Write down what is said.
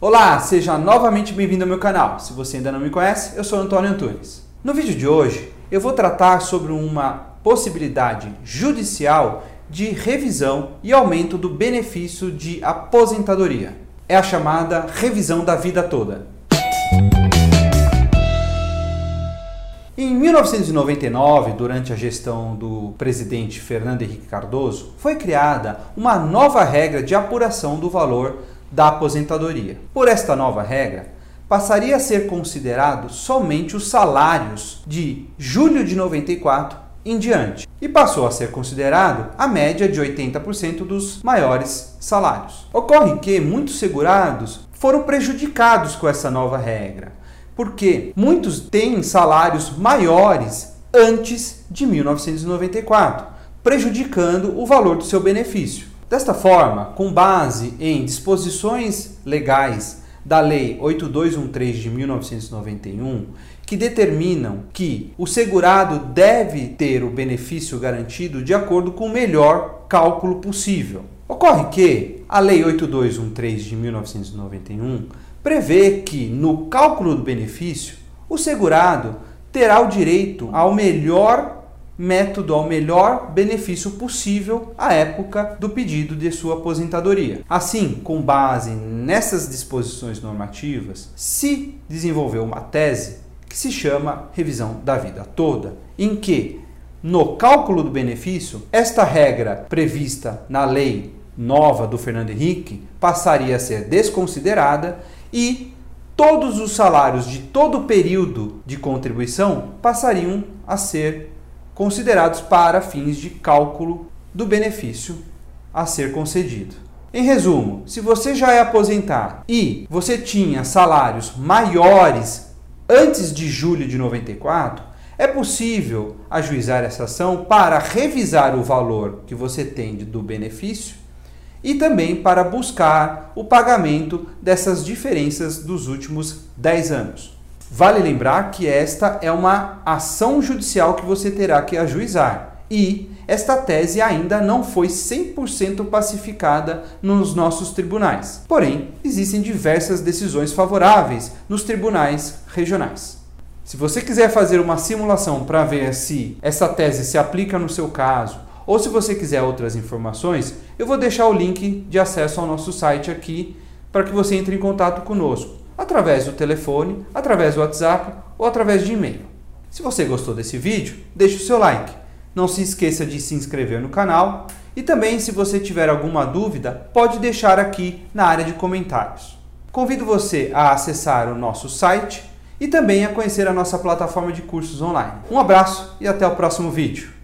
Olá, seja novamente bem-vindo ao meu canal. Se você ainda não me conhece, eu sou Antônio Antunes. No vídeo de hoje, eu vou tratar sobre uma possibilidade judicial de revisão e aumento do benefício de aposentadoria. É a chamada revisão da vida toda. Em 1999, durante a gestão do presidente Fernando Henrique Cardoso, foi criada uma nova regra de apuração do valor da aposentadoria. Por esta nova regra, passaria a ser considerado somente os salários de julho de 94 em diante e passou a ser considerado a média de 80% dos maiores salários. Ocorre que muitos segurados foram prejudicados com essa nova regra, porque muitos têm salários maiores antes de 1994, prejudicando o valor do seu benefício. Desta forma, com base em disposições legais da Lei 8213 de 1991, que determinam que o segurado deve ter o benefício garantido de acordo com o melhor cálculo possível. Ocorre que a Lei 8213 de 1991 prevê que no cálculo do benefício o segurado terá o direito ao melhor método ao melhor benefício possível à época do pedido de sua aposentadoria. Assim, com base nessas disposições normativas, se desenvolveu uma tese que se chama revisão da vida toda, em que no cálculo do benefício, esta regra prevista na lei nova do Fernando Henrique passaria a ser desconsiderada e todos os salários de todo o período de contribuição passariam a ser considerados para fins de cálculo do benefício a ser concedido. Em resumo, se você já é aposentado e você tinha salários maiores antes de julho de 94, é possível ajuizar essa ação para revisar o valor que você tem do benefício e também para buscar o pagamento dessas diferenças dos últimos 10 anos. Vale lembrar que esta é uma ação judicial que você terá que ajuizar e esta tese ainda não foi 100% pacificada nos nossos tribunais. Porém, existem diversas decisões favoráveis nos tribunais regionais. Se você quiser fazer uma simulação para ver se essa tese se aplica no seu caso, ou se você quiser outras informações, eu vou deixar o link de acesso ao nosso site aqui para que você entre em contato conosco através do telefone, através do WhatsApp ou através de e-mail. Se você gostou desse vídeo, deixe o seu like. Não se esqueça de se inscrever no canal e também, se você tiver alguma dúvida, pode deixar aqui na área de comentários. Convido você a acessar o nosso site e também a conhecer a nossa plataforma de cursos online. Um abraço e até o próximo vídeo.